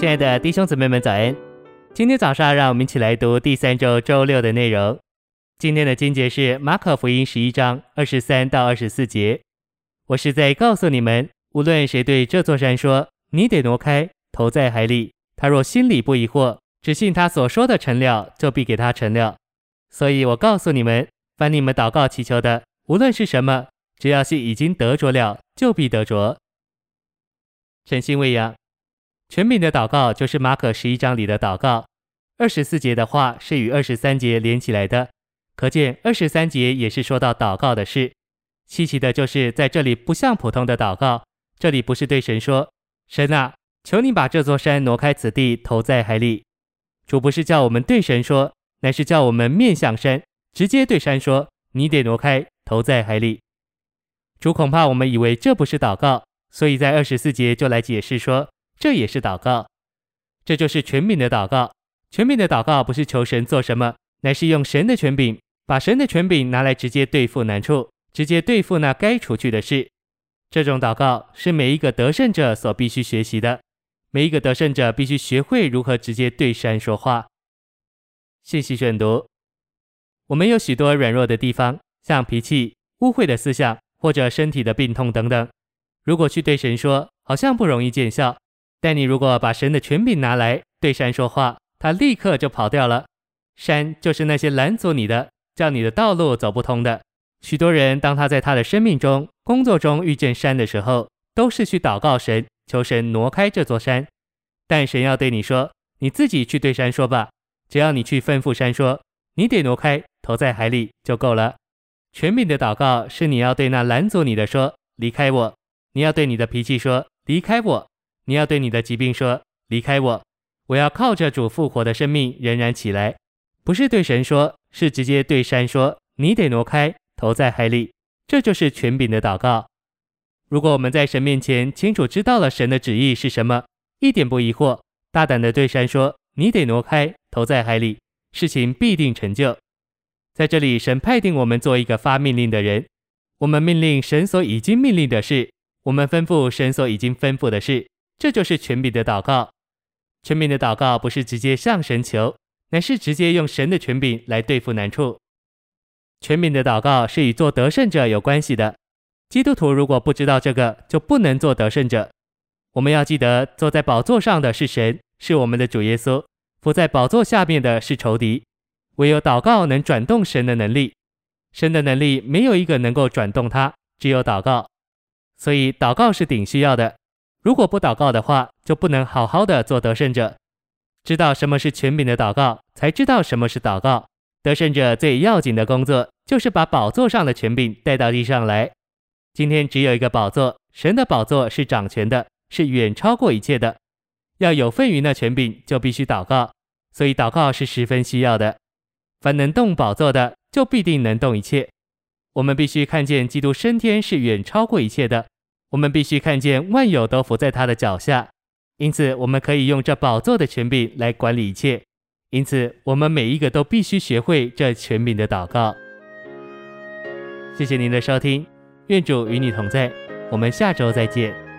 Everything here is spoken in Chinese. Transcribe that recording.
亲爱的弟兄姊妹们，早安！今天早上，让我们一起来读第三周周六的内容。今天的经节是马可福音十一章二十三到二十四节。我是在告诉你们，无论谁对这座山说：“你得挪开，投在海里”，他若心里不疑惑，只信他所说的成了，就必给他成了。所以我告诉你们，凡你们祷告祈求的，无论是什么，只要是已经得着了，就必得着。诚心喂养，权柄的祷告就是马可十一章里的祷告。二十四节的话是与二十三节连起来的，可见二十三节也是说到祷告的事。稀奇的就是在这里不像普通的祷告，这里不是对神说：“神啊，求你把这座山挪开，此地投在海里。”主不是叫我们对神说，乃是叫我们面向山，直接对山说：“你得挪开，投在海里。”主恐怕我们以为这不是祷告。所以在二十四节就来解释说，这也是祷告，这就是权柄的祷告。权柄的祷告不是求神做什么，乃是用神的权柄，把神的权柄拿来直接对付难处，直接对付那该除去的事。这种祷告是每一个得胜者所必须学习的，每一个得胜者必须学会如何直接对山说话。信息选读：我们有许多软弱的地方，像脾气、污秽的思想或者身体的病痛等等。如果去对神说，好像不容易见效；但你如果把神的权柄拿来对山说话，它立刻就跑掉了。山就是那些拦阻你的，叫你的道路走不通的。许多人当他在他的生命中、工作中遇见山的时候，都是去祷告神，求神挪开这座山。但神要对你说，你自己去对山说吧。只要你去吩咐山说，你得挪开，投在海里就够了。权柄的祷告是你要对那拦阻你的说，离开我。你要对你的脾气说：“离开我。”你要对你的疾病说：“离开我。”我要靠着主复活的生命仍然起来，不是对神说，是直接对山说：“你得挪开，投在海里。”这就是权柄的祷告。如果我们在神面前清楚知道了神的旨意是什么，一点不疑惑，大胆的对山说：“你得挪开，投在海里。”事情必定成就。在这里，神派定我们做一个发命令的人，我们命令神所已经命令的事。我们吩咐神所已经吩咐的事，这就是权柄的祷告。权柄的祷告不是直接向神求，乃是直接用神的权柄来对付难处。权柄的祷告是与做得胜者有关系的。基督徒如果不知道这个，就不能做得胜者。我们要记得，坐在宝座上的是神，是我们的主耶稣；伏在宝座下面的是仇敌。唯有祷告能转动神的能力，神的能力没有一个能够转动它，只有祷告。所以祷告是顶需要的。如果不祷告的话，就不能好好的做得胜者。知道什么是权柄的祷告，才知道什么是祷告。得胜者最要紧的工作，就是把宝座上的权柄带到地上来。今天只有一个宝座，神的宝座是掌权的，是远超过一切的。要有份于那权柄，就必须祷告。所以祷告是十分需要的。凡能动宝座的，就必定能动一切。我们必须看见基督升天是远超过一切的。我们必须看见万有都伏在他的脚下，因此我们可以用这宝座的权柄来管理一切。因此，我们每一个都必须学会这权柄的祷告。谢谢您的收听，愿主与你同在，我们下周再见。